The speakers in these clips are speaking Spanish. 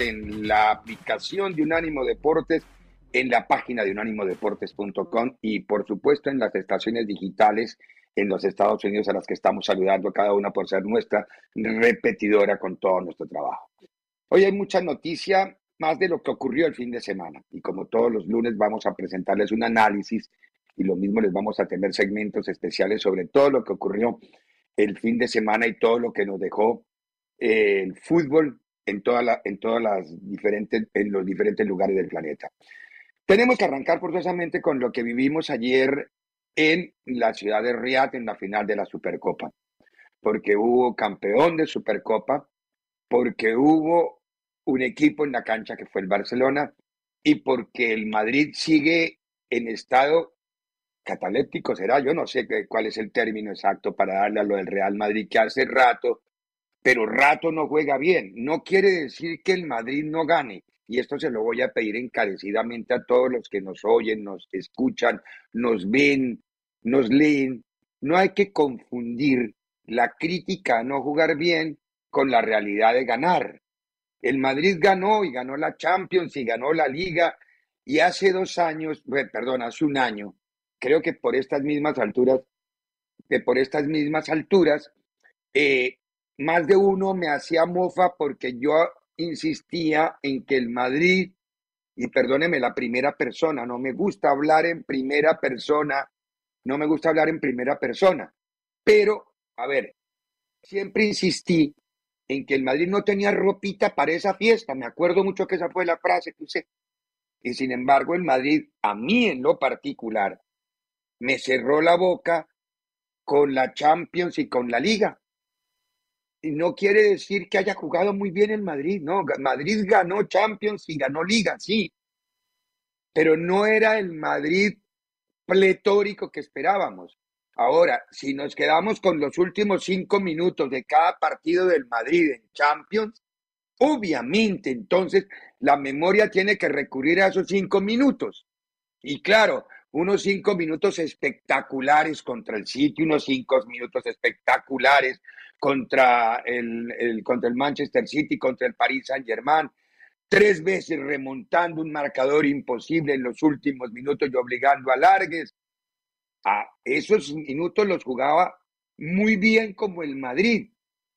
en la aplicación de Unánimo Deportes, en la página de unánimodeportes.com y por supuesto en las estaciones digitales en los Estados Unidos a las que estamos saludando cada una por ser nuestra repetidora con todo nuestro trabajo. Hoy hay mucha noticia más de lo que ocurrió el fin de semana y como todos los lunes vamos a presentarles un análisis y lo mismo les vamos a tener segmentos especiales sobre todo lo que ocurrió el fin de semana y todo lo que nos dejó el fútbol en, toda la, en todas las diferentes, en los diferentes lugares del planeta. Tenemos que arrancar forzosamente con lo que vivimos ayer en la ciudad de Riyadh en la final de la Supercopa, porque hubo campeón de Supercopa, porque hubo un equipo en la cancha que fue el Barcelona y porque el Madrid sigue en estado cataléptico, será, yo no sé cuál es el término exacto para darle a lo del Real Madrid, que hace rato pero rato no juega bien. No quiere decir que el Madrid no gane. Y esto se lo voy a pedir encarecidamente a todos los que nos oyen, nos escuchan, nos ven, nos leen. No hay que confundir la crítica a no jugar bien con la realidad de ganar. El Madrid ganó y ganó la Champions y ganó la Liga. Y hace dos años, perdón, hace un año, creo que por estas mismas alturas, que por estas mismas alturas, eh, más de uno me hacía mofa porque yo insistía en que el Madrid, y perdóneme la primera persona, no me gusta hablar en primera persona, no me gusta hablar en primera persona, pero, a ver, siempre insistí en que el Madrid no tenía ropita para esa fiesta, me acuerdo mucho que esa fue la frase que usé, y sin embargo el Madrid, a mí en lo particular, me cerró la boca con la Champions y con la Liga no quiere decir que haya jugado muy bien el Madrid, no, Madrid ganó Champions y ganó Liga, sí, pero no era el Madrid pletórico que esperábamos. Ahora, si nos quedamos con los últimos cinco minutos de cada partido del Madrid en Champions, obviamente entonces la memoria tiene que recurrir a esos cinco minutos. Y claro, unos cinco minutos espectaculares contra el City, unos cinco minutos espectaculares contra el, contra el Manchester City, contra el Paris Saint Germain, tres veces remontando un marcador imposible en los últimos minutos y obligando a largues. A esos minutos los jugaba muy bien como el Madrid,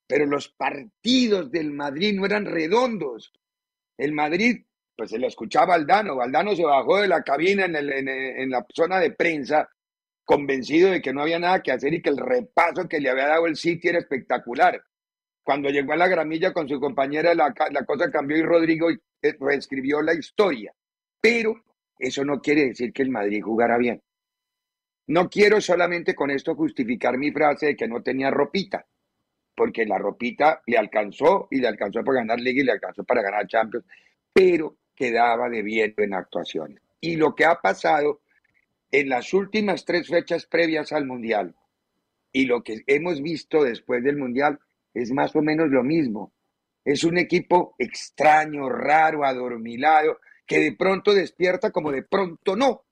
pero los partidos del Madrid no eran redondos. El Madrid, pues se lo escuchaba Aldano, Aldano se bajó de la cabina en, en la zona de prensa convencido de que no había nada que hacer y que el repaso que le había dado el City era espectacular. Cuando llegó a la gramilla con su compañera, la, cosa cambió y Rodrigo eh, reescribió la historia. Pero eso no quiere decir que el Madrid jugara bien. No quiero solamente con esto justificar mi frase de que no tenía ropita, porque la ropita le alcanzó y le alcanzó para ganar Liga y le alcanzó para ganar Champions, pero quedaba debiendo en actuaciones. Y lo que ha pasado en las últimas tres fechas previas al Mundial y lo que hemos visto después del Mundial es más o menos lo mismo. Es un equipo extraño, raro, adormilado, que de pronto despierta como de pronto no.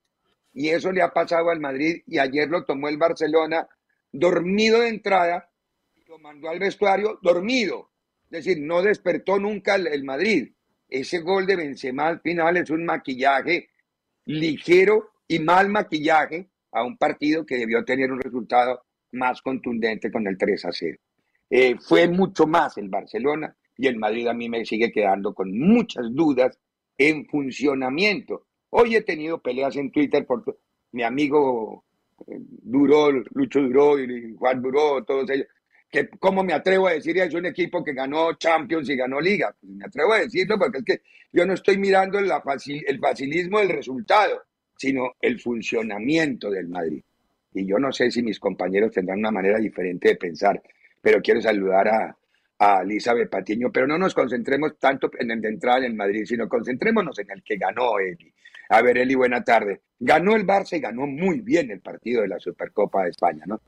Y eso le ha pasado al Madrid y ayer lo tomó el Barcelona dormido de entrada lo mandó al vestuario dormido. Es decir, no despertó nunca el, Madrid. Ese gol de Benzema al final es un maquillaje ligero y mal maquillaje a un partido que debió tener un resultado más contundente con el 3 a 0. Eh, fue mucho más el Barcelona y el Madrid a mí me sigue quedando con muchas dudas en funcionamiento. Hoy he tenido peleas en Twitter por mi amigo eh, Duró, Lucho Duró y Juan Duró, todos ellos, que cómo me atrevo a decir es un equipo que ganó Champions y ganó Liga. Pues me atrevo a decirlo porque es que yo no estoy mirando el facilismo del resultado, sino el funcionamiento del Madrid. Y yo no sé si mis compañeros tendrán una manera diferente de pensar, pero quiero saludar a, a Elizabeth Patiño, pero no nos concentremos tanto en el de entrada en Madrid, sino concentrémonos en el que ganó Eli. A ver, Eli, buena tarde. Ganó el Barça y ganó muy bien el partido de la Supercopa de España, ¿no?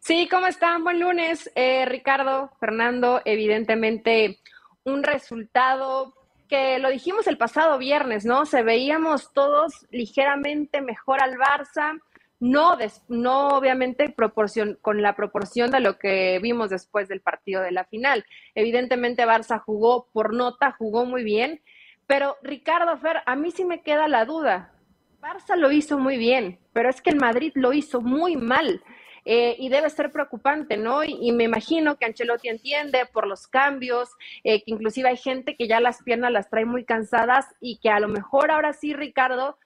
Sí, ¿cómo están? Buen lunes, eh, Ricardo, Fernando. Evidentemente, un resultado que lo dijimos el pasado viernes, ¿no? Se veíamos todos ligeramente mejor al Barça no, no obviamente proporción, con la proporción de lo que vimos después del partido de la final. Evidentemente Barça jugó por nota, jugó muy bien, pero Ricardo Fer, a mí sí me queda la duda. Barça lo hizo muy bien, pero es que el Madrid lo hizo muy mal. Eh, y debe ser preocupante, ¿no? Y, me imagino que Ancelotti entiende por los cambios, eh, que inclusive hay gente que ya las piernas las trae muy cansadas y que a lo mejor ahora sí, Ricardo,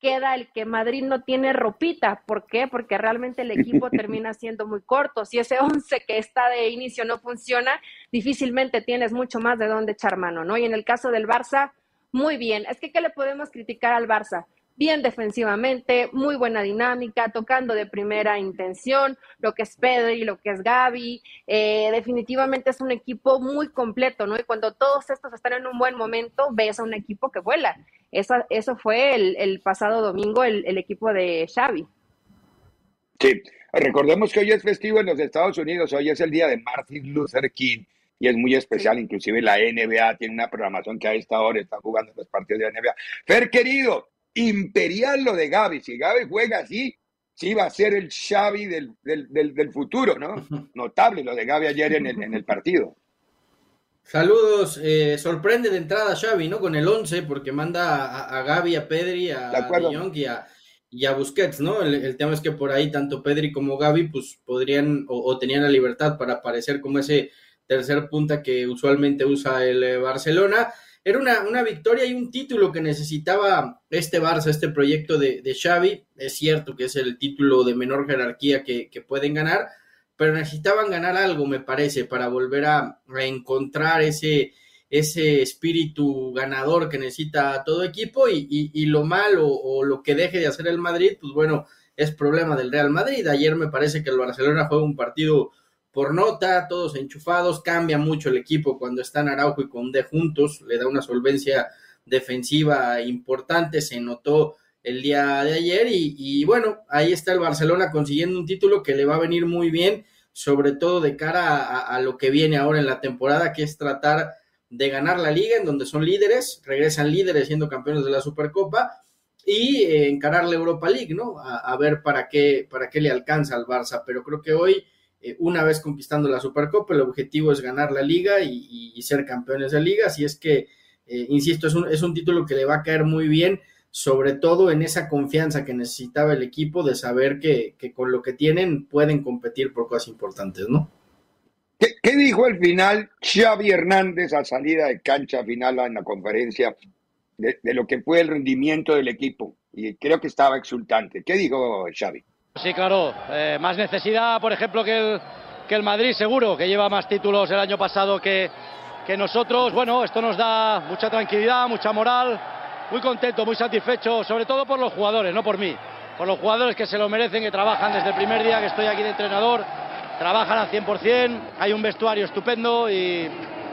queda el que Madrid no tiene ropita. ¿Por qué? Porque realmente el equipo termina siendo muy corto. Si ese 11 que está de inicio no funciona, difícilmente tienes mucho más de dónde echar mano, ¿no? Y en el caso del Barça, muy bien. Es que, ¿qué le podemos criticar al Barça? Bien defensivamente, muy buena dinámica, tocando de primera intención, lo que es Pedri, lo que es Gaby, eh, definitivamente es un equipo muy completo, ¿no? Y cuando todos estos están en un buen momento, ves a un equipo que vuela. Eso, eso fue el, pasado domingo el, equipo de Xavi. Sí, recordemos que hoy es festivo en los Estados Unidos, hoy es el día de Martin Luther King y es muy especial, inclusive la NBA tiene una programación que a esta hora está jugando los partidos de la NBA. Fer, querido, imperial lo de Gaby. Si Gaby juega así, sí va a ser el Xavi del, del, futuro, ¿no? Notable lo de Gaby ayer en el, en el partido. Saludos, eh, sorprende de entrada Xavi, ¿no? Con el 11, porque manda a, a Gaby, a Pedri, a, a y a, y a Busquets, ¿no? El, tema es que por ahí tanto Pedri como Gaby, pues podrían o, tenían la libertad para aparecer como ese tercer punta que usualmente usa el eh, Barcelona era una, victoria y un título que necesitaba este Barça, este proyecto de, de Xavi. Es cierto que es el título de menor jerarquía que, pueden ganar, pero necesitaban ganar algo, me parece, para volver a reencontrar ese, ese espíritu ganador que necesita todo equipo y, lo malo o, lo que deje de hacer el Madrid, pues bueno, es problema del Real Madrid. Ayer me parece que el Barcelona fue un partido por nota, todos enchufados, cambia mucho el equipo cuando están Araujo y Conde juntos, le da una solvencia defensiva importante, se notó el día de ayer y, bueno, ahí está el Barcelona consiguiendo un título que le va a venir muy bien, sobre todo de cara a, lo que viene ahora en la temporada, que es tratar de ganar la liga en donde son líderes, regresan líderes siendo campeones de la Supercopa y eh, encarar la Europa League, ¿no? A, a, ver para qué, para qué le alcanza al Barça, pero creo que hoy eh, una vez conquistando la Supercopa, el objetivo es ganar la liga y, ser campeones de liga, así es que, eh, insisto, es un, es un título que le va a caer muy bien, sobre todo en esa confianza que necesitaba el equipo de saber que, con lo que tienen pueden competir por cosas importantes, ¿no? ¿Qué, dijo al final Xavi Hernández a salida de cancha final en la conferencia de, lo que fue el rendimiento del equipo? Y creo que estaba exultante. ¿Qué dijo Xavi? Sí, claro. Eh, más necesidad, por ejemplo, que el, que el Madrid, seguro, que lleva más títulos el año pasado que, que nosotros. Bueno, esto nos da mucha tranquilidad, mucha moral. Muy contento, muy satisfecho, sobre todo por los jugadores, no por mí. Por los jugadores que se lo merecen, que trabajan desde el primer día que estoy aquí de entrenador. Trabajan al 100%, hay un vestuario estupendo y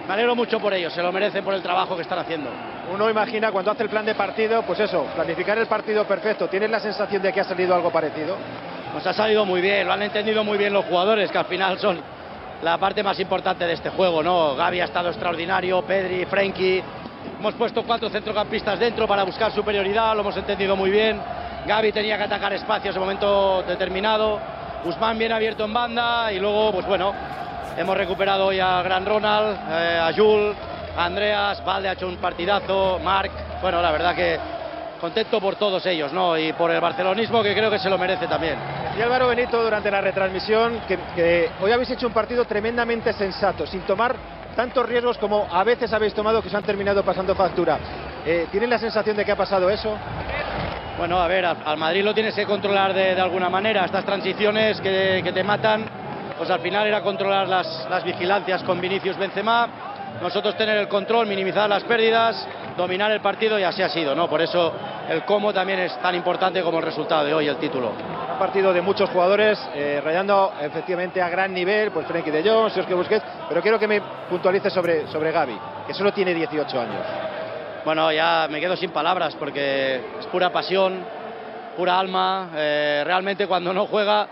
me mucho por ellos, se lo merecen por el trabajo que están haciendo. Uno imagina cuando hace el plan de partido, pues eso, planificar el partido perfecto. ¿Tienes la sensación de que ha salido algo parecido? nos ha salido muy bien, lo han entendido muy bien los jugadores, que al final son la parte más importante de este juego, ¿no? Gaby ha estado extraordinario, Pedri, Frenkie. Hemos puesto cuatro centrocampistas dentro para buscar superioridad, lo hemos entendido muy bien. Gaby tenía que atacar espacios en momento determinado. Guzmán bien abierto en banda y luego, pues bueno, hemos recuperado hoy a Gran Ronald, eh, a Jules, Andreas, Valde ha hecho un partidazo, Marc. Bueno, la verdad que contento por todos ellos, ¿no? Y por el barcelonismo que creo que se lo merece también. Y Álvaro Benito durante la retransmisión que, hoy habéis hecho un partido tremendamente sensato, sin tomar tantos riesgos como a veces habéis tomado que se han terminado pasando factura. Eh, ¿Tienen la sensación de que ha pasado eso? Bueno, a ver, al Madrid lo tienes que controlar de, alguna manera. Estas transiciones que, que, te matan, pues al final era controlar las, las vigilancias con Vinicius Benzema nosotros tener el control, minimizar las pérdidas, dominar el partido y así ha sido, ¿no? Por eso el cómo también es tan importante como el resultado de hoy, el título. Un partido de muchos jugadores, eh, rayando efectivamente a gran nivel, pues Frenkie de Jong, Sergio Busquets, pero quiero que me puntualice sobre, sobre Gaby, que solo tiene 18 años. Bueno, ya me quedo sin palabras porque es pura pasión, pura alma. Eh, realmente cuando no juega,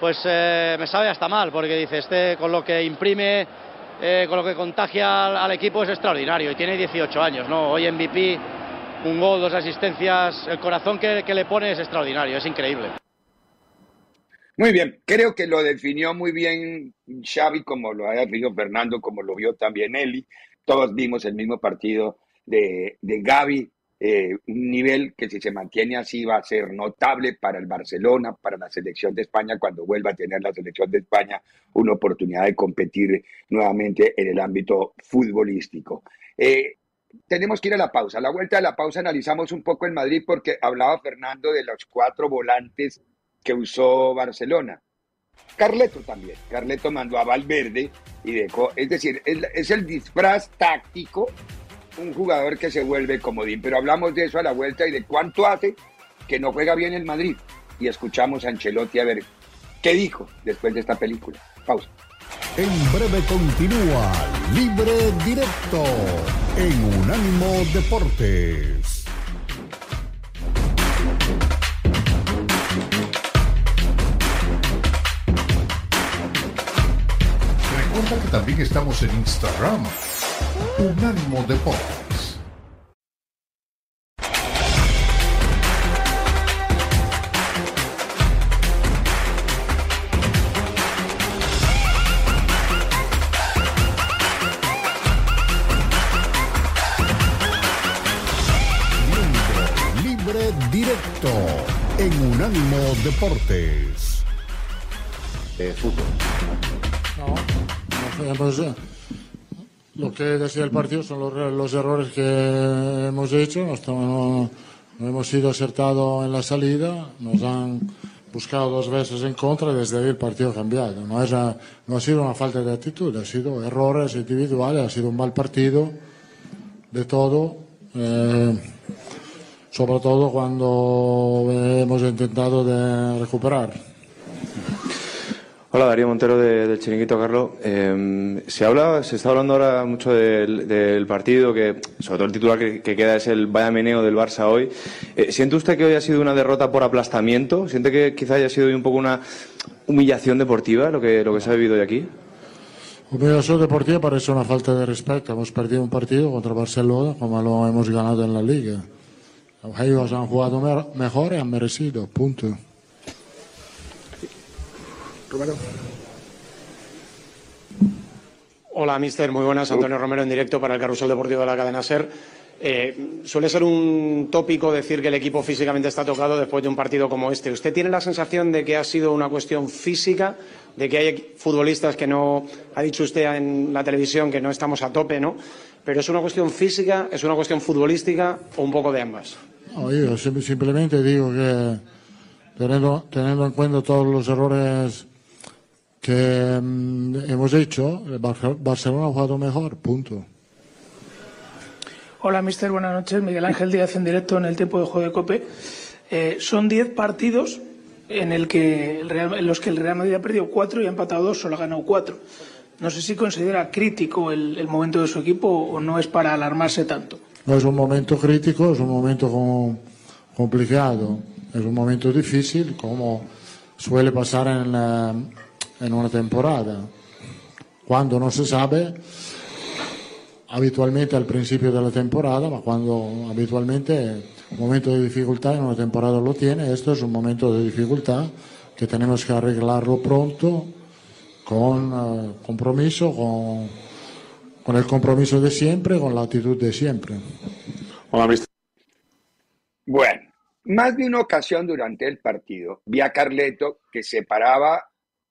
pues eh, me sabe hasta mal, porque dice, este con lo que imprime eh, con lo que contagia al, equipo es extraordinario y tiene 18 años, ¿no? Hoy MVP, un gol, dos asistencias, el corazón que, le pone es extraordinario, es increíble. Muy bien, creo que lo definió muy bien Xavi, como lo ha definido Fernando, como lo vio también Eli. Todos vimos el mismo partido de, de Gaby eh, un nivel que si se mantiene así va a ser notable para el Barcelona, para la selección de España, cuando vuelva a tener la selección de España una oportunidad de competir nuevamente en el ámbito futbolístico. Eh, tenemos que ir a la pausa. A la vuelta de la pausa analizamos un poco el Madrid porque hablaba Fernando de los cuatro volantes que usó Barcelona. Carleto también. Carleto mandó a Valverde y dejó, es decir, es el disfraz táctico un jugador que se vuelve comodín. Pero hablamos de eso a la vuelta y de cuánto hace que no juega bien el Madrid. Y escuchamos a Ancelotti a ver qué dijo después de esta película. Pausa. En breve continúa Libre Directo en Unánimo Deportes. Recuerda que también estamos en Instagram Unánimo Deportes. Libre, directo en Unánimo Deportes. Eh, fútbol. No, no, no, lo que decía el partido son los, errores que hemos hecho. No, hemos sido acertados en la salida. Nos han buscado dos veces en contra desde ahí el partido ha cambiado. No, no ha sido una falta de actitud, ha sido errores individuales, ha sido un mal partido de todo. Eh, sobre todo cuando hemos intentado de recuperar. Hola, Darío Montero del Chiringuito, Carlos. Eh, se habla, se está hablando ahora mucho del, partido, que sobre todo el titular que, queda es el vaya meneo del Barça hoy. Eh, ¿Siente usted que hoy ha sido una derrota por aplastamiento? ¿Siente que quizá haya sido hoy un poco una humillación deportiva lo que, lo que se ha vivido hoy aquí? Humillación deportiva parece una falta de respeto. Hemos perdido un partido contra Barcelona como lo hemos ganado en la Liga. Ellos han jugado mejor y han merecido, punto. Hola, mister. Muy buenas. Antonio Romero en directo para el Carrusel Deportivo de la cadena SER. Eh, suele ser un tópico decir que el equipo físicamente está tocado después de un partido como este. ¿Usted tiene la sensación de que ha sido una cuestión física, de que hay futbolistas que no, ha dicho usted en la televisión que no estamos a tope, ¿no? Pero es una cuestión física, es una cuestión futbolística o un poco de ambas. yo simplemente digo que teniendo, teniendo en cuenta todos los errores que mm, hemos hecho, Barcelona ha jugado mejor, punto. Hola, mister, buenas noches. Miguel Ángel Díaz en directo en el tiempo de juego de COPE. Eh, son 10 partidos en, el que en los que el Real Madrid ha perdido 4 y ha empatado 2, solo ha ganado 4. No sé si considera crítico el, momento de su equipo o no es para alarmarse tanto. No es un momento crítico, es un momento complicado, es un momento difícil, como suele pasar en, en una temporada. Cuando no se sabe, habitualmente al principio de la temporada, ma cuando habitualmente un momento de dificultad en una temporada lo tiene, esto es un momento de dificultad que tenemos que arreglarlo pronto con uh, compromiso, con, con, el compromiso de siempre, con la actitud de siempre. Bueno, más de una ocasión durante el partido vi a Carleto que se paraba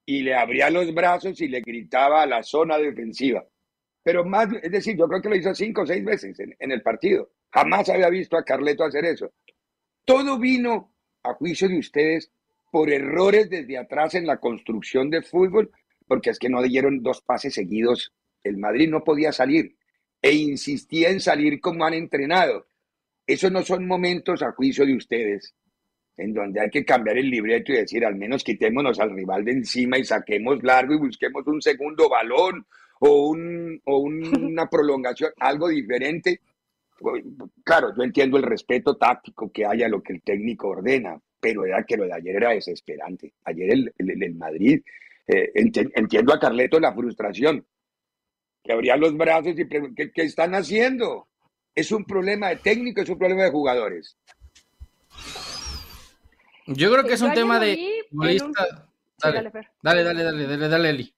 y le abría los brazos y le gritaba a la zona defensiva. Pero más, es decir, yo creo que lo hizo cinco o seis veces en, el partido. Jamás había visto a Carleto hacer eso. Todo vino, a juicio de ustedes, por errores desde atrás en la construcción de fútbol, porque es que no dieron dos pases seguidos. El Madrid no podía salir e insistía en salir como han entrenado. Esos no son momentos, a juicio de ustedes, en donde hay que cambiar el libreto y decir, al menos quitémonos al rival de encima y saquemos largo y busquemos un segundo balón o, un, o una prolongación, algo diferente. Claro, yo entiendo el respeto táctico que haya lo que el técnico ordena, pero era que lo de ayer era desesperante. Ayer el, el, Madrid, eh, entiendo a Carleto la frustración, que abría los brazos y ¿qué, ¿qué están haciendo? ¿Es un problema de técnico, es un problema de jugadores? Yo creo que es un tema de... Dale, dale, dale, dale, dale, dale, Eli.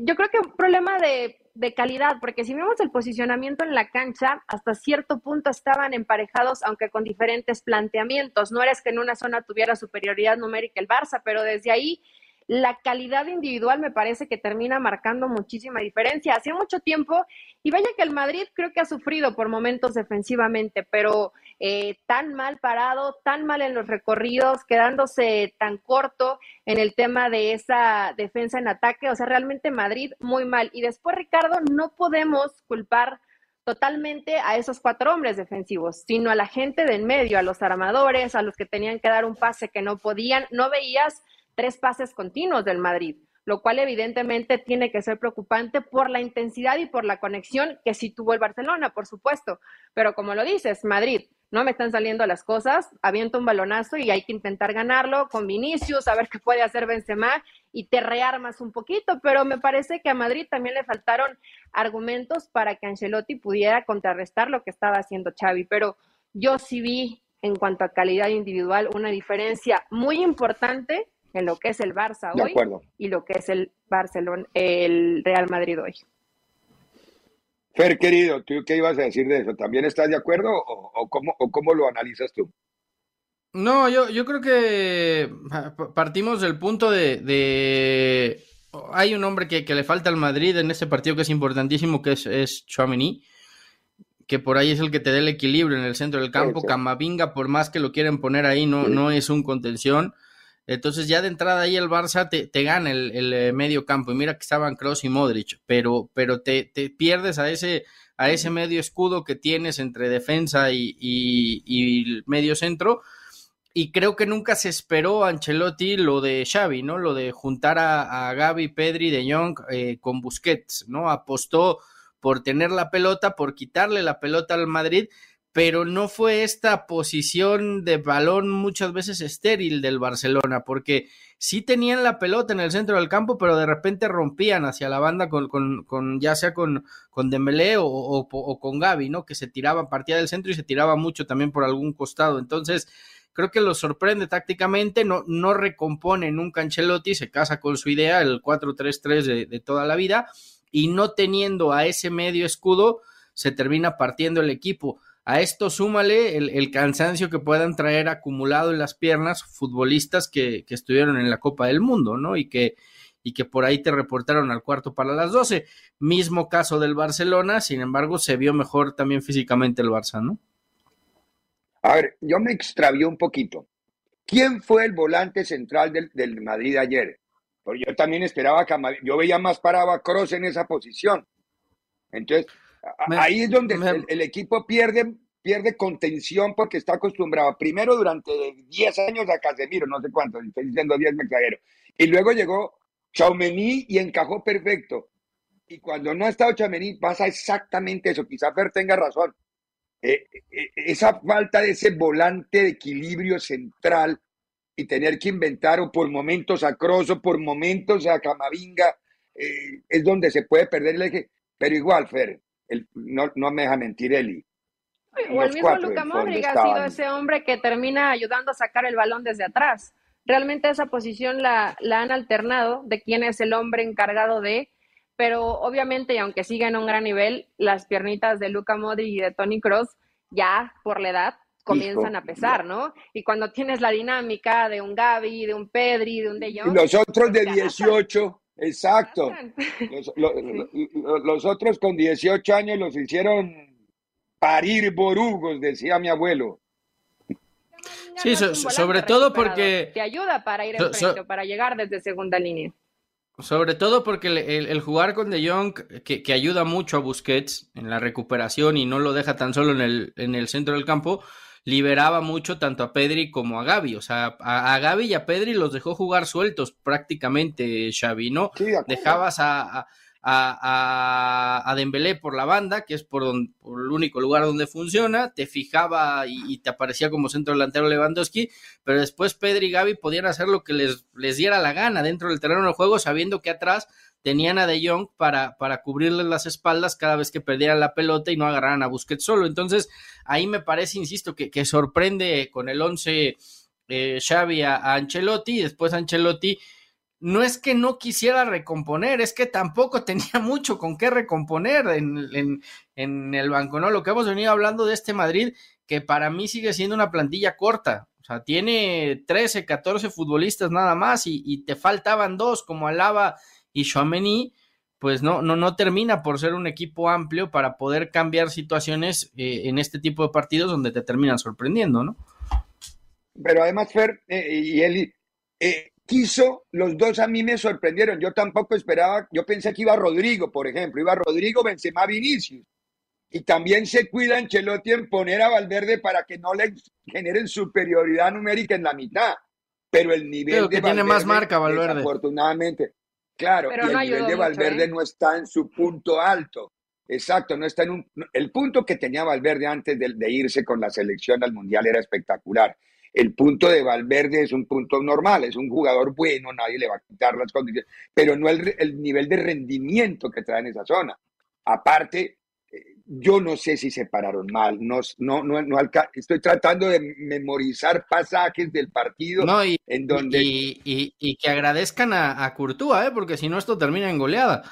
Yo creo que un problema de de calidad, porque si vemos el posicionamiento en la cancha, hasta cierto punto estaban emparejados, aunque con diferentes planteamientos. No eres que en una zona tuviera superioridad numérica el Barça, pero desde ahí la calidad individual me parece que termina marcando muchísima diferencia. Hace mucho tiempo, y vaya que el Madrid creo que ha sufrido por momentos defensivamente, pero eh, tan mal parado, tan mal en los recorridos, quedándose tan corto en el tema de esa defensa en ataque. O sea, realmente Madrid muy mal. Y después, Ricardo, no podemos culpar totalmente a esos cuatro hombres defensivos, sino a la gente del medio, a los armadores, a los que tenían que dar un pase que no podían. No veías tres pases continuos del Madrid, lo cual evidentemente tiene que ser preocupante por la intensidad y por la conexión que sí tuvo el Barcelona, por supuesto. Pero como lo dices, Madrid, no me están saliendo las cosas, aviento un balonazo y hay que intentar ganarlo con Vinicius, a ver qué puede hacer Benzema y te rearmas un poquito, pero me parece que a Madrid también le faltaron argumentos para que Ancelotti pudiera contrarrestar lo que estaba haciendo Xavi, pero yo sí vi en cuanto a calidad individual una diferencia muy importante en lo que es el Barça hoy y lo que es el Barcelona, el Real Madrid hoy. Fer, querido, ¿tú qué ibas a decir de eso? ¿También estás de acuerdo o, cómo, cómo lo analizas tú? No, yo, yo creo que partimos del punto de, hay un hombre que, le falta al Madrid en ese partido que es importantísimo, que es, es Chouameni, que por ahí es el que te da el equilibrio en el centro del campo. Camavinga, por más que lo quieren poner ahí, no, no es un contención. Entonces ya de entrada ahí el Barça te, te gana el, eh, medio campo. Y mira que estaban Kroos y Modric, pero, pero te, te, pierdes a ese, a ese medio escudo que tienes entre defensa y, y, medio centro. Y creo que nunca se esperó Ancelotti lo de Xavi, ¿no? Lo de juntar a, a Gaby, Pedri, De Jong eh, con Busquets, ¿no? Apostó por tener la pelota, por quitarle la pelota al Madrid pero no fue esta posición de balón muchas veces estéril del Barcelona, porque sí tenían la pelota en el centro del campo, pero de repente rompían hacia la banda con, con, ya sea con, con Dembélé o, o, con Gaby, ¿no? Que se tiraba, partía del centro y se tiraba mucho también por algún costado. Entonces, creo que lo sorprende tácticamente, no, no recompone nunca Ancelotti, se casa con su idea, el 4-3-3 de, de toda la vida, y no teniendo a ese medio escudo, se termina partiendo el equipo a esto súmale el, cansancio que puedan traer acumulado en las piernas futbolistas que, estuvieron en la Copa del Mundo, ¿no? Y que, y que por ahí te reportaron al cuarto para las doce. Mismo caso del Barcelona, sin embargo, se vio mejor también físicamente el Barça, ¿no? A ver, yo me extravió un poquito. ¿Quién fue el volante central del, Madrid ayer? Porque yo también esperaba que yo veía más parado a Cross en esa posición. Entonces, Ahí es donde el, equipo pierde, pierde contención porque está acostumbrado primero durante 10 años a Casemiro, no sé cuánto, estoy diciendo 10 me Y luego llegó Chaumení y encajó perfecto. Y cuando no ha estado Chaumení pasa exactamente eso. Quizá Fer tenga razón. Eh, eh, esa falta de ese volante de equilibrio central y tener que inventar o por momentos a Crosso, por momentos a Camavinga, eh, es donde se puede perder el eje. Pero igual, Fer, no, no me deja mentir Eli. O el mismo Luca Modric ha sido ese hombre que termina ayudando a sacar el balón desde atrás. Realmente esa posición la, la han alternado de quién es el hombre encargado de, pero obviamente, y aunque siga en un gran nivel, las piernitas de Luca Modric y de Tony Cross ya por la edad comienzan a pesar, ¿no? Y cuando tienes la dinámica de un Gaby, de un Pedri, de un De Jong... Los otros de 18, exacto. Los, otros con 18 años los hicieron parir borugos, decía mi abuelo. Sí, sobre todo porque... Te ayuda para ir en frente, para llegar desde segunda línea. Sobre todo porque el, jugar con De Jong, que, que, ayuda mucho a Busquets en la recuperación y no lo deja tan solo en el, en el centro del campo, liberaba mucho tanto a Pedri como a Gaby. O sea, a, a Gaby y a Pedri los dejó jugar sueltos prácticamente, Xavi, ¿no? Dejabas a, a, a, Dembélé por la banda, que es por, el único lugar donde funciona, te fijaba y, te aparecía como centro delantero Lewandowski, pero después Pedri y Gaby podían hacer lo que les, les diera la gana dentro del terreno del juego, sabiendo que atrás tenían a De Jong para, para cubrirles las espaldas cada vez que perdieran la pelota y no agarraran a Busquets solo. Entonces, ahí me parece, insisto, que, que sorprende con el 11 eh, Xavi a, Ancelotti y después Ancelotti no es que no quisiera recomponer, es que tampoco tenía mucho con qué recomponer en, en, el banco, ¿no? Lo que hemos venido hablando de este Madrid, que para mí sigue siendo una plantilla corta, o sea, tiene 13, 14 futbolistas nada más y, y te faltaban dos como Alaba y Chouameni, pues no, no, no termina por ser un equipo amplio para poder cambiar situaciones eh, en este tipo de partidos donde te terminan sorprendiendo, ¿no? Pero además, Fer eh, y Eli, eh, quiso, los dos a mí me sorprendieron. Yo tampoco esperaba, yo pensé que iba Rodrigo, por ejemplo, iba Rodrigo, Benzema, Vinicius. Y también se cuida Ancelotti en poner a Valverde para que no le generen superioridad numérica en la mitad. Pero el nivel que tiene más marca Valverde. Afortunadamente, Claro, y el nivel de Valverde ¿eh? no está en su punto alto. Exacto, no está en un. El punto que tenía Valverde antes de, irse con la selección al mundial era espectacular. El punto de Valverde es un punto normal, es un jugador bueno, nadie le va a quitar las condiciones, pero no el, el nivel de rendimiento que trae en esa zona. Aparte, yo no sé si se pararon mal, no, no, no, no estoy tratando de memorizar pasajes del partido y, en donde... Y, que agradezcan a, a Courtois, ¿eh? porque si no esto termina en goleada.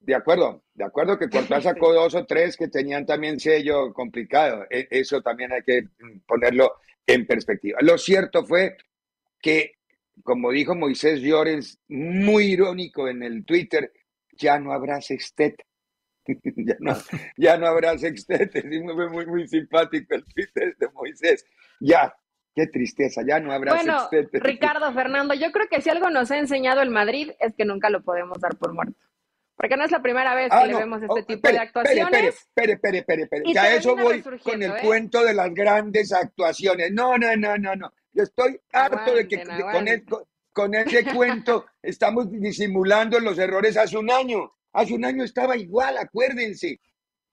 De acuerdo, de acuerdo que Courtois sacó dos o tres que tenían también sello complicado, e, eso también hay que ponerlo en perspectiva. Lo cierto fue que, como dijo Moisés Llorens, muy irónico en el Twitter, ya no habrá sextet ya, no, ya no habrá sextetes. Y muy, muy, muy simpático el Twitter de Moisés. Ya, qué tristeza, ya no habrá bueno, Ricardo, Fernando, yo creo que si algo nos ha enseñado el Madrid es que nunca lo podemos dar por muerto. Porque no es la primera vez que ah, le vemos este oh, tipo de actuaciones. Espere, espere, espere, espere. Ya eso voy con el ¿eh? cuento de las grandes actuaciones. No, no, no, no, no. Yo estoy harto de que con, con ese cuento estamos disimulando los errores hace un año. Hace un año estaba igual, acuérdense.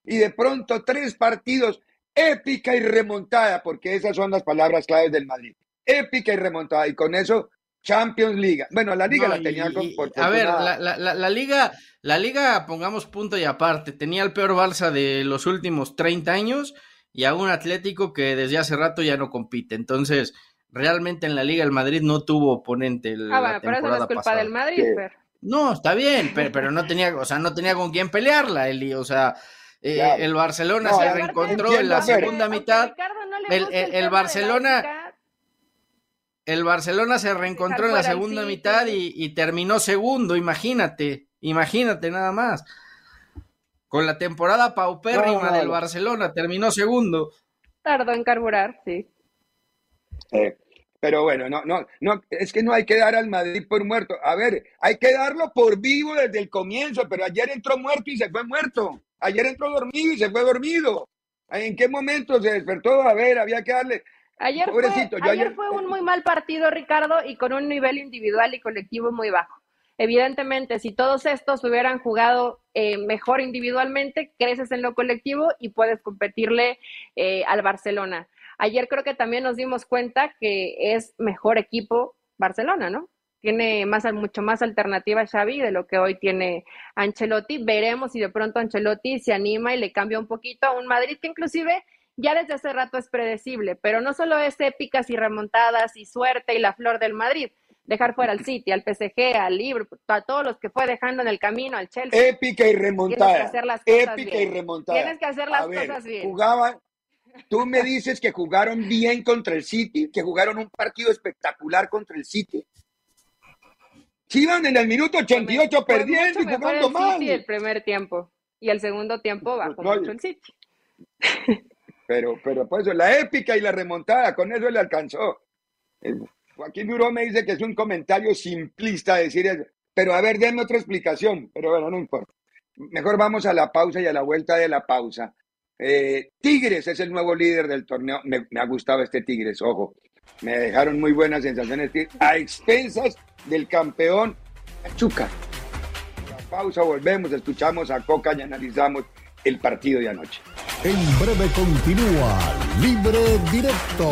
Y de pronto tres partidos, épica y remontada, porque esas son las palabras claves del Madrid. Épica y remontada. Y con eso, Champions League. Bueno, la liga la tenía con, A ver, la, la, liga, la liga, pongamos punto y aparte, tenía el peor Barça de los últimos 30 años y a un Atlético que desde hace rato ya no compite. Entonces, realmente en la liga el Madrid no tuvo oponente. ah, bueno, pero eso no es culpa del Madrid, pero... No, está bien, pero, no tenía, o sea, no tenía con quién pelearla, Eli, o sea, eh, el Barcelona se reencontró en la segunda mitad. el, Barcelona el Barcelona se reencontró en la segunda mitad y, terminó segundo, imagínate, imagínate nada más. Con la temporada paupérrima del Barcelona, terminó segundo. Tardó en carburar, sí. Eh, pero bueno, no, no, no, es que no hay que dar al Madrid por muerto. A ver, hay que darlo por vivo desde el comienzo, pero ayer entró muerto y se fue muerto. Ayer entró dormido y se fue dormido. ¿En qué momento se despertó? A ver, había que darle. Ayer, fue, ayer, fue un muy mal partido, Ricardo, y con un nivel individual y colectivo muy bajo. Evidentemente, si todos estos hubieran jugado eh, mejor individualmente, creces en lo colectivo y puedes competirle eh, al Barcelona. Ayer creo que también nos dimos cuenta que es mejor equipo Barcelona, ¿no? Tiene más, mucho más alternativa Xavi de lo que hoy tiene Ancelotti. Veremos si de pronto Ancelotti se anima y le cambia un poquito a un Madrid que inclusive ya desde hace rato es predecible, pero no solo es épicas y remontadas y suerte y la flor del Madrid, dejar fuera al City, al PSG, al Liverpool, a todos los que fue dejando en el camino, al Chelsea. Épica y remontada. Tienes que hacer las cosas Épica y remontada. Tienes que hacer las cosas bien. Jugaban, tú me dices que jugaron bien contra el City, que jugaron un partido espectacular contra el City. Si iban en el minuto 88 perdiendo y jugando el mal. City el primer tiempo y el segundo tiempo bajó pues, mucho el City. Pero, pero pues la épica y la remontada, con eso le alcanzó. Joaquín Duró me dice que es un comentario simplista decir eso. Pero a ver, denme otra explicación. Pero bueno, no importa. Mejor vamos a la pausa y a la vuelta de la pausa. Eh, Tigres es el nuevo líder del torneo. Me, ha gustado este Tigres, ojo. Me dejaron muy buenas sensaciones a expensas del campeón Pachuca. Pausa, volvemos, escuchamos a Coca y analizamos el partido de anoche. En breve continúa Libre Directo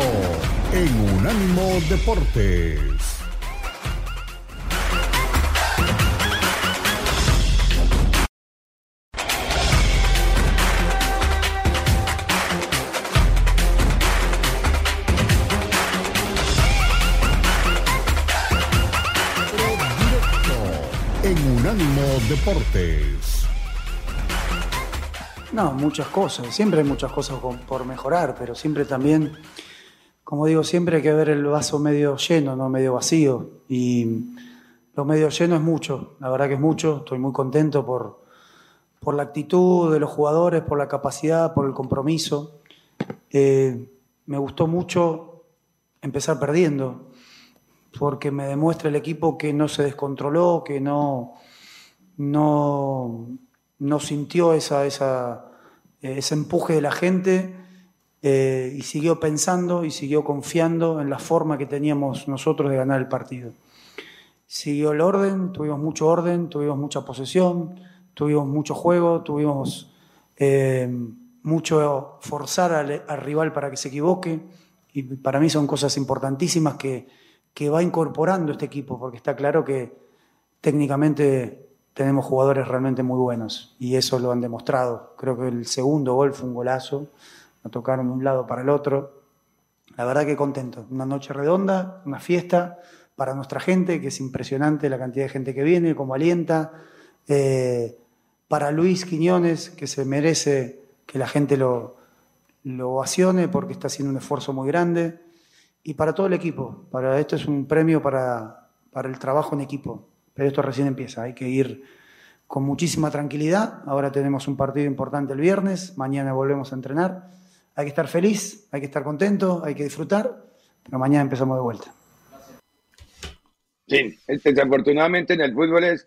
en Unánimo Deportes. Deportes. No, muchas cosas, siempre hay muchas cosas por mejorar, pero siempre también como digo siempre, hay que ver el vaso medio lleno, no medio vacío. Y lo medio lleno es mucho, la verdad que es mucho. Estoy muy contento por, por la actitud de los jugadores, por la capacidad, por el compromiso. Eh, me gustó mucho empezar perdiendo, porque me demuestra el equipo que no se descontroló, que no, no, no sintió esa, esa, ese empuje de la gente eh, y siguió pensando y siguió confiando en la forma que teníamos nosotros de ganar el partido. Siguió el orden, tuvimos mucho orden, tuvimos mucha posesión, tuvimos mucho juego, tuvimos eh, mucho forzar al, rival para que se equivoque y para mí son cosas importantísimas que, que va incorporando este equipo porque está claro que técnicamente tenemos jugadores realmente muy buenos y eso lo han demostrado. Creo que el segundo gol fue un golazo nos tocaron de un lado para el otro. La verdad que contento. Una noche redonda, una fiesta para nuestra gente, que es impresionante la cantidad de gente que viene, como alienta. Eh, para Luis Quiñones, que se merece que la gente lo, lo ovacione porque está haciendo un esfuerzo muy grande. Y para todo el equipo. Para, esto es un premio para, para el trabajo en equipo. Pero esto recién empieza. Hay que ir con muchísima tranquilidad. Ahora tenemos un partido importante el viernes. Mañana volvemos a entrenar hay que estar feliz, hay que estar contento, hay que disfrutar, pero mañana empezamos de vuelta. Sí, desafortunadamente en el fútbol es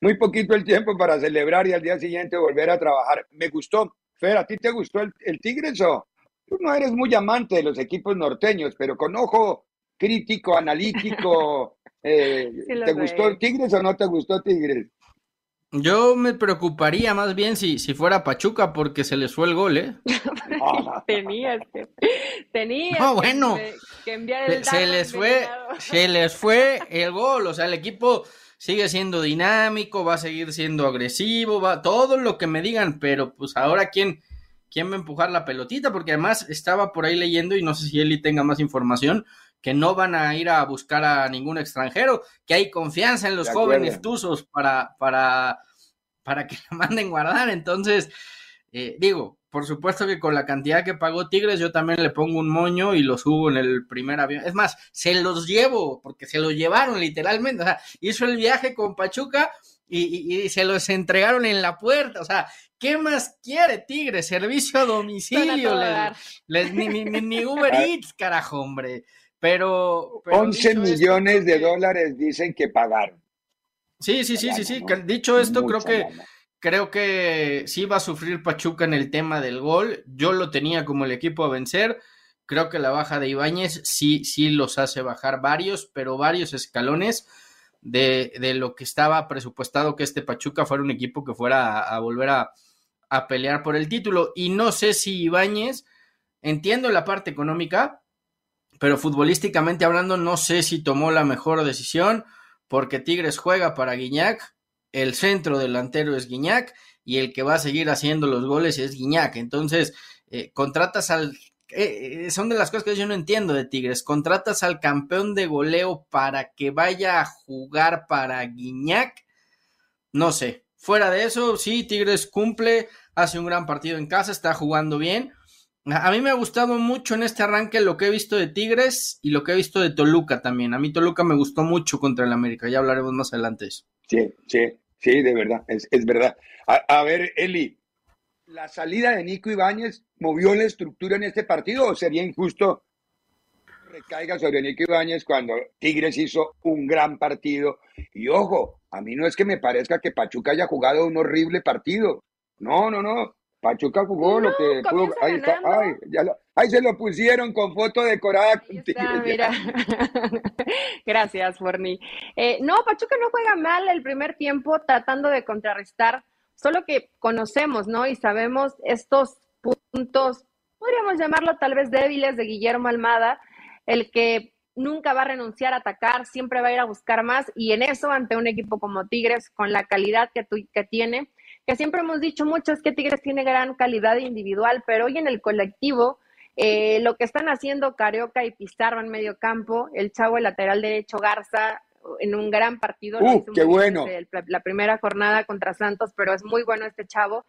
muy poquito el tiempo para celebrar y al día siguiente volver a trabajar. Me gustó. Fer, ¿a ti te gustó el, Tigres o tú no eres muy amante de los equipos norteños, pero con ojo crítico, analítico, eh, ¿te gustó el Tigres o no te gustó Tigres? Yo me preocuparía más bien si, si fuera Pachuca porque se les fue el gol, ¿eh? tenías que, tenías no, bueno, que, enviar el se les fue, se les fue el gol, o sea, el equipo sigue siendo dinámico, va a seguir siendo agresivo, va todo lo que me digan, pero pues ahora quién quién va a empujar la pelotita porque además estaba por ahí leyendo y no sé si Eli tenga más información que no van a ir a buscar a ningún extranjero, que hay confianza en los jóvenes tuzos para, para, para que la manden guardar. Entonces, eh, digo, por supuesto que con la cantidad que pagó Tigres, yo también le pongo un moño y lo subo en el primer avión. Es más, se los llevo, porque se los llevaron literalmente. O sea, hizo el viaje con Pachuca y, se los entregaron en la puerta. O sea, ¿qué más quiere Tigres? Servicio a domicilio. Les, ni, ni, ni, Uber Eats, carajo, hombre. Pero, 11 millones de dólares dicen que pagaron. Sí, sí, sí, sí, sí. Dicho esto, creo que creo que sí va a sufrir Pachuca en el tema del gol. Yo lo tenía como el equipo a vencer. Creo que la baja de Ibáñez sí, sí los hace bajar varios, pero varios escalones de, de lo que estaba presupuestado que este Pachuca fuera un equipo que fuera a, volver a, a, pelear por el título. Y no sé si Ibáñez entiendo la parte económica, pero futbolísticamente hablando no sé si tomó la mejor decisión porque Tigres juega para Guiñac, el centro delantero es Guiñac y el que va a seguir haciendo los goles es Guiñac. Entonces, eh, contratas al... Eh, son de las cosas que yo no entiendo de Tigres. Contratas al campeón de goleo para que vaya a jugar para Guiñac. No sé. Fuera de eso, sí, Tigres cumple, hace un gran partido en casa, está jugando bien a mí me ha gustado mucho en este arranque lo que he visto de Tigres y lo que he visto de Toluca también. A mí Toluca me gustó mucho contra el América, ya hablaremos más adelante de eso. Sí, sí, sí, de verdad, es, verdad. A, ver, Eli, ¿la salida de Nico Ibáñez movió la estructura en este partido o sería injusto recaiga sobre Nico Ibáñez cuando Tigres hizo un gran partido? Y ojo, a mí no es que me parezca que Pachuca haya jugado un horrible partido. No, no, no. Pachuca jugó lo que pudo. Ahí está, ay, ya lo, ahí se lo pusieron con foto decorada. mira. Gracias, Forni. Eh, no, Pachuca no juega mal el primer tiempo tratando de contrarrestar, solo que conocemos, ¿no? Y sabemos estos puntos, podríamos llamarlo tal vez débiles de Guillermo Almada, el que nunca va a renunciar a atacar, siempre va a ir a buscar más y en eso ante un equipo como Tigres con la calidad que, que tiene, que siempre hemos dicho mucho es que Tigres tiene gran calidad individual, pero hoy en el colectivo, eh, lo que están haciendo Carioca y Pizarro en medio campo, el chavo el lateral derecho Garza en un gran partido. Uh, qué bueno. la primera jornada contra Santos, pero es muy bueno este chavo.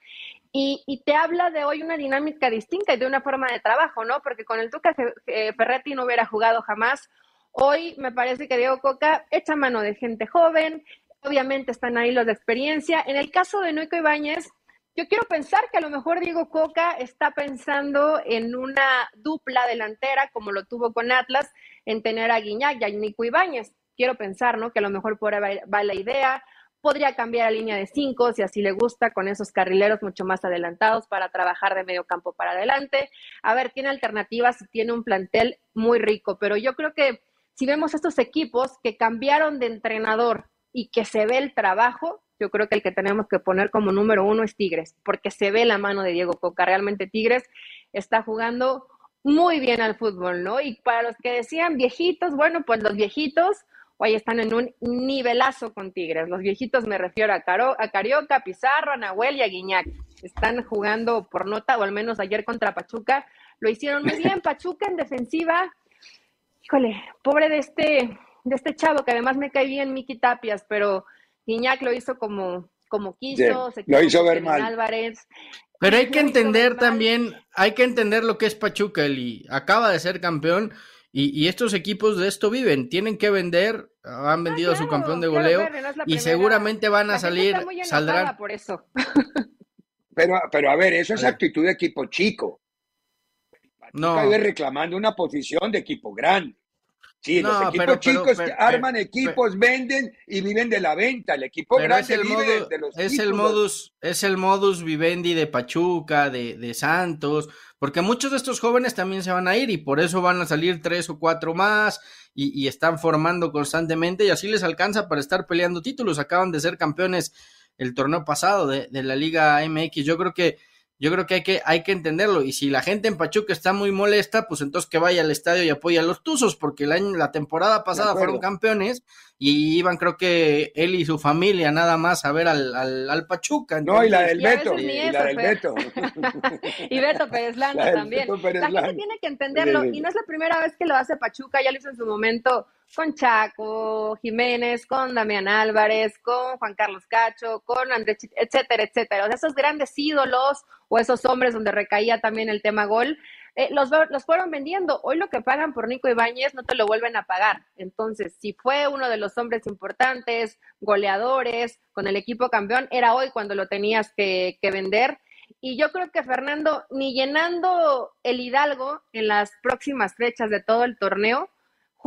Y, y, te habla de hoy una dinámica distinta y de una forma de trabajo, ¿no? Porque con el Tuca Ferretti no hubiera jugado jamás. Hoy me parece que Diego Coca echa mano de gente joven, obviamente están ahí los de experiencia. En el caso de Noiko Ibáñez, yo quiero pensar que a lo mejor Diego Coca está pensando en una dupla delantera, como lo tuvo con Atlas, en tener a Guiñac y a Nico Ibáñez. Quiero pensar, ¿no? Que a lo mejor por ahí va la idea. Podría cambiar a línea de cinco si así le gusta, con esos carrileros mucho más adelantados para trabajar de medio campo para adelante. A ver, tiene alternativas y tiene un plantel muy rico, pero yo creo que si vemos estos equipos que cambiaron de entrenador y que se ve el trabajo, yo creo que el que tenemos que poner como número uno es Tigres, porque se ve la mano de Diego Coca. Realmente Tigres está jugando muy bien al fútbol, ¿no? Y para los que decían viejitos, bueno, pues los viejitos hoy están en un nivelazo con Tigres. Los viejitos me refiero a, Caro, a Carioca, Pizarro, a Nahuel y a Guiñac. Están jugando por nota, o al menos ayer contra Pachuca. Lo hicieron muy bien. Pachuca en defensiva. Híjole, pobre de este de este chavo que además me cae bien, Miki Tapias, pero Iñak lo hizo como, como quiso, lo hizo ver mal. Álvarez. Pero hay que entender también, hay que entender lo que es Pachuca, y acaba de ser campeón y, estos equipos de esto viven, tienen que vender, han vendido a su campeón de goleo y seguramente van a salir, saldrán. Por eso. pero, pero a ver, eso es actitud de equipo chico. no. reclamando una posición de equipo grande. Sí, los equipos chicos arman equipos, venden y viven de la venta. El equipo grande es el vive de los es el modus Es el modus vivendi de Pachuca, de, de, Santos, porque muchos de estos jóvenes también se van a ir y por eso van a salir tres o cuatro más y, y están formando constantemente y así les alcanza para estar peleando títulos. Acaban de ser campeones el torneo pasado de, de la Liga MX. Yo creo que yo creo que hay, que hay que entenderlo. Y si la gente en Pachuca está muy molesta, pues entonces que vaya al estadio y apoye a los Tuzos, porque el año, la temporada pasada fueron campeones y iban, creo que él y su familia nada más a ver al, al, Pachuca. no, y la del Beto. Y, la del Beto. y Beto Pérez Landa también. la gente tiene que entenderlo. Y no es la primera vez que lo hace Pachuca, ya lo hizo en su momento con Chaco, Jiménez, con Damián Álvarez, con Juan Carlos Cacho, con Andrés, etcétera, etcétera. O sea, esos grandes ídolos o esos hombres donde recaía también el tema gol, eh, los, los fueron vendiendo. Hoy lo que pagan por Nico Ibáñez no te lo vuelven a pagar. Entonces, si fue uno de los hombres importantes, goleadores, con el equipo campeón, era hoy cuando lo tenías que, que vender. Y yo creo que Fernando, ni llenando el Hidalgo en las próximas fechas de todo el torneo,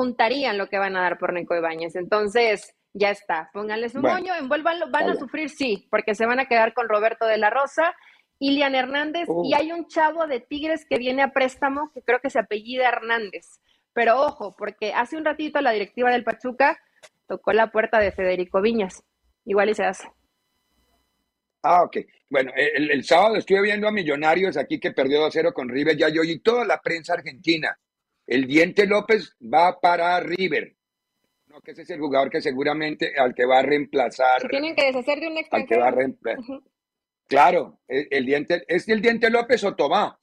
juntarían lo que van a dar por Nico Ibáñez. Entonces, ya está. Pónganle su moño, envuélvanlo. Van a sufrir, sí, porque se van a quedar con Roberto de la Rosa, Ilian Hernández, y hay un chavo de Tigres que viene a préstamo, que creo que se apellida Hernández. Pero ojo, porque hace un ratito la directiva del Pachuca tocó la puerta de Federico Viñas. Igual y se hace. Ah, ok. Bueno, el, sábado estuve viendo a Millonarios aquí que perdió 2-0 con River ya yo y toda la prensa argentina. El Diente López va para River. No, que ese es el jugador que seguramente al que va a reemplazar. tienen que deshacer de un extranjero. Al que va a reemplazar. Claro, el, diente, ¿es el Diente López o Tomás?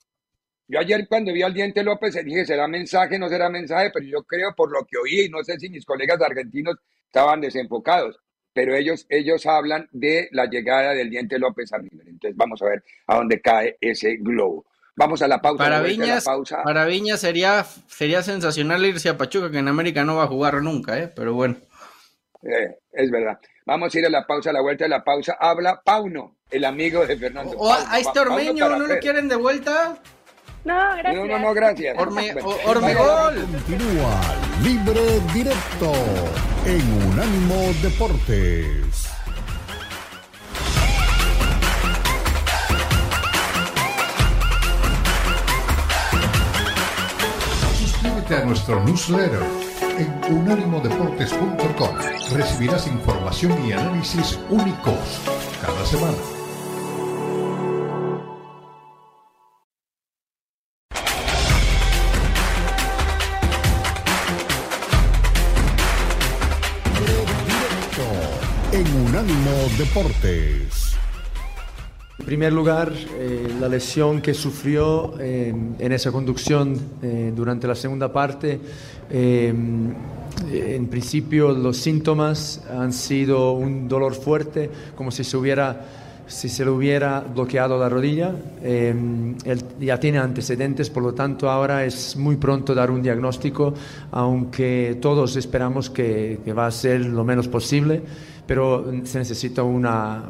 Yo ayer cuando vi al Diente López dije, ¿será mensaje, no será mensaje? Pero yo creo por lo que oí, y no sé si mis colegas argentinos estaban desenfocados, pero ellos, ellos hablan de la llegada del Diente López a River. Entonces vamos a ver a dónde cae ese globo. Vamos a la pausa. Para Viñas, para Viñas sería, sería sensacional irse a Pachuca, que en América no va a jugar nunca, ¿eh? pero bueno. Eh, es verdad. Vamos a ir a la pausa, a la vuelta de la pausa. Habla Pauno, el amigo de Fernando. O, a este Ormeño, ¿no lo quieren de vuelta? No, gracias. No, no, no gracias. Ormegol. Continúa libre directo en Unánimo Deportes. A nuestro newsletter en unánimodeportes.com. Recibirás información y análisis únicos cada semana. Deportes. En primer lugar, eh, la lesión que sufrió eh, en esa conducción eh, durante la segunda parte, en principio los síntomas han sido un dolor fuerte, como si se hubiera si se le hubiera bloqueado la rodilla. él ya tiene antecedentes, por lo tanto ahora es muy pronto dar un diagnóstico, aunque todos esperamos que, que va a ser lo menos posible pero se necesita una,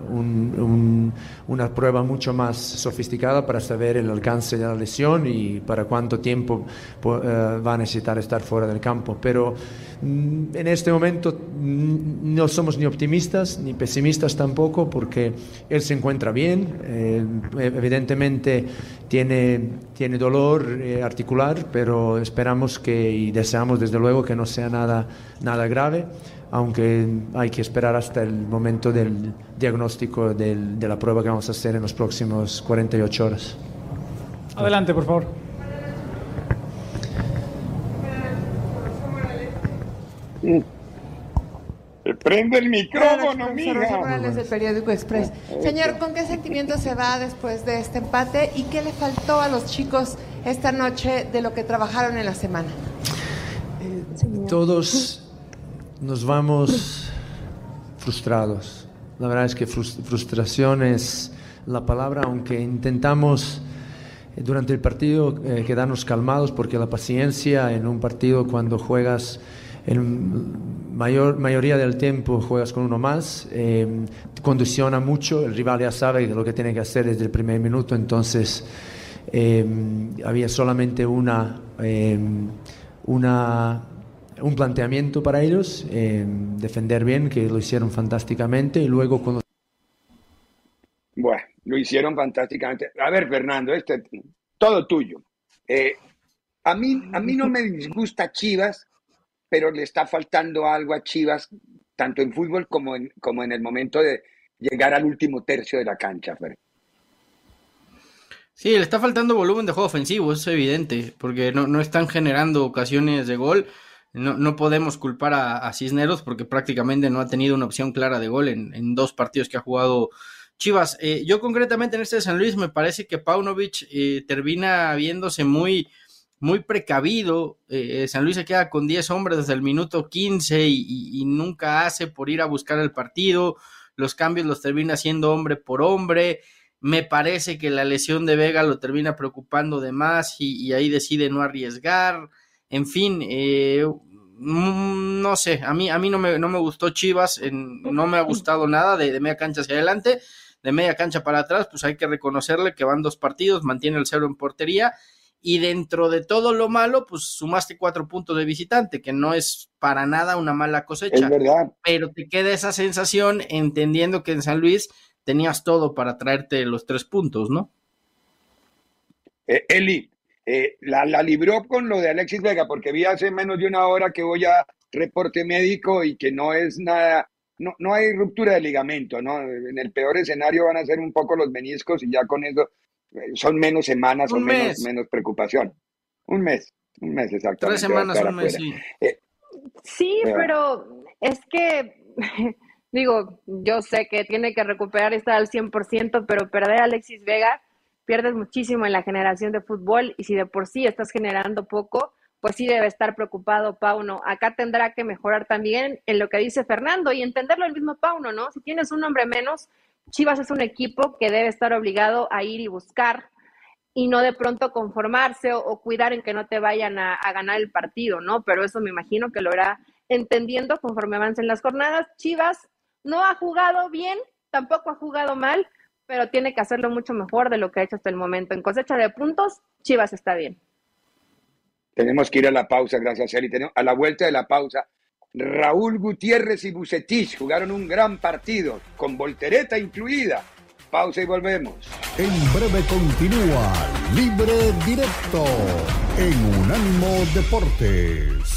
una prueba mucho más sofisticada para saber el alcance de la lesión y para cuánto tiempo eh, va a necesitar estar fuera del campo. Pero mm, en este momento mm, no somos ni optimistas ni pesimistas tampoco porque él se encuentra bien, eh, evidentemente tiene, tiene dolor eh, articular, pero esperamos que y deseamos desde luego que no sea nada, nada grave aunque hay que esperar hasta el momento del diagnóstico del, de la prueba que vamos a hacer en los próximos 48 horas. Adelante, por favor. Prende el micrófono, mija. Morales del periódico Express. Señor, ¿con qué sentimiento se va después de este empate y qué le faltó a los chicos esta noche de lo que trabajaron en la semana? todos nos vamos frustrados. La verdad es que frustración es la palabra, aunque intentamos eh, durante el partido eh, quedarnos calmados porque la paciencia en un partido cuando juegas en mayor mayoría del tiempo juegas con uno más eh, condiciona mucho el rival ya sabe lo que tiene que hacer desde el primer minuto entonces había solamente una una un planteamiento para ellos, eh, defender bien, que lo hicieron fantásticamente y luego cuando... Bueno, lo hicieron fantásticamente. A ver, Fernando, este, todo tuyo. Eh, a, mí, a mí no me disgusta Chivas, pero le está faltando algo a Chivas, tanto en fútbol como en, como en el momento de llegar al último tercio de la cancha. Fer. Sí, le está faltando volumen de juego ofensivo, es evidente, porque no, no están generando ocasiones de gol no, podemos culpar a, Cisneros porque prácticamente no ha tenido una opción clara de gol en, dos partidos que ha jugado Chivas. Eh, yo concretamente en este de San Luis me parece que Paunovic eh, termina viéndose muy, muy precavido. Eh, San Luis se queda con 10 hombres desde el minuto 15 y, y, nunca hace por ir a buscar el partido. Los cambios los termina haciendo hombre por hombre. Me parece que la lesión de Vega lo termina preocupando de más y, y ahí decide no arriesgar. En fin, eh, Mm, no sé, a mí, a mí no, me, no me gustó Chivas, no me ha gustado nada de, media cancha hacia adelante, de media cancha para atrás, pues hay que reconocerle que van dos partidos, mantiene el cero en portería y dentro de todo lo malo, pues sumaste cuatro puntos de visitante, que no es para nada una mala cosecha, pero te queda esa sensación entendiendo que en San Luis tenías todo para traerte los tres puntos, ¿no? Eh, Eli, eh, la, la, libró con lo de Alexis Vega, porque vi hace menos de una hora que voy a reporte médico y que no es nada no, no hay ruptura de ligamento, ¿no? En el peor escenario van a ser un poco los meniscos y ya con eso eh, son menos semanas o menos, menos preocupación. Un mes, un mes exactamente. Tres semanas, un mes, sí. Eh, sí, pero es que, digo, yo sé que tiene que recuperar y estar al 100%, pero perder a Alexis Vega, pierdes muchísimo en la generación de fútbol y si de por sí estás generando poco, pues sí debe estar preocupado Pauno. Acá tendrá que mejorar también en lo que dice Fernando y entenderlo el mismo Pauno, ¿no? Si tienes un hombre menos, Chivas es un equipo que debe estar obligado a ir y buscar y no de pronto conformarse o, cuidar en que no te vayan a, ganar el partido, ¿no? Pero eso me imagino que lo hará entendiendo conforme avancen las jornadas. Chivas no ha jugado bien, tampoco ha jugado mal, pero tiene que hacerlo mucho mejor de lo que ha hecho hasta el momento. En cosecha de puntos, Chivas está bien. Tenemos que ir a la pausa, gracias, Eli. a la vuelta de la pausa, Raúl Gutiérrez y Bucetich jugaron un gran partido, con voltereta incluida. Pausa y volvemos. En breve continúa Libre Directo en Unánimo Deportes.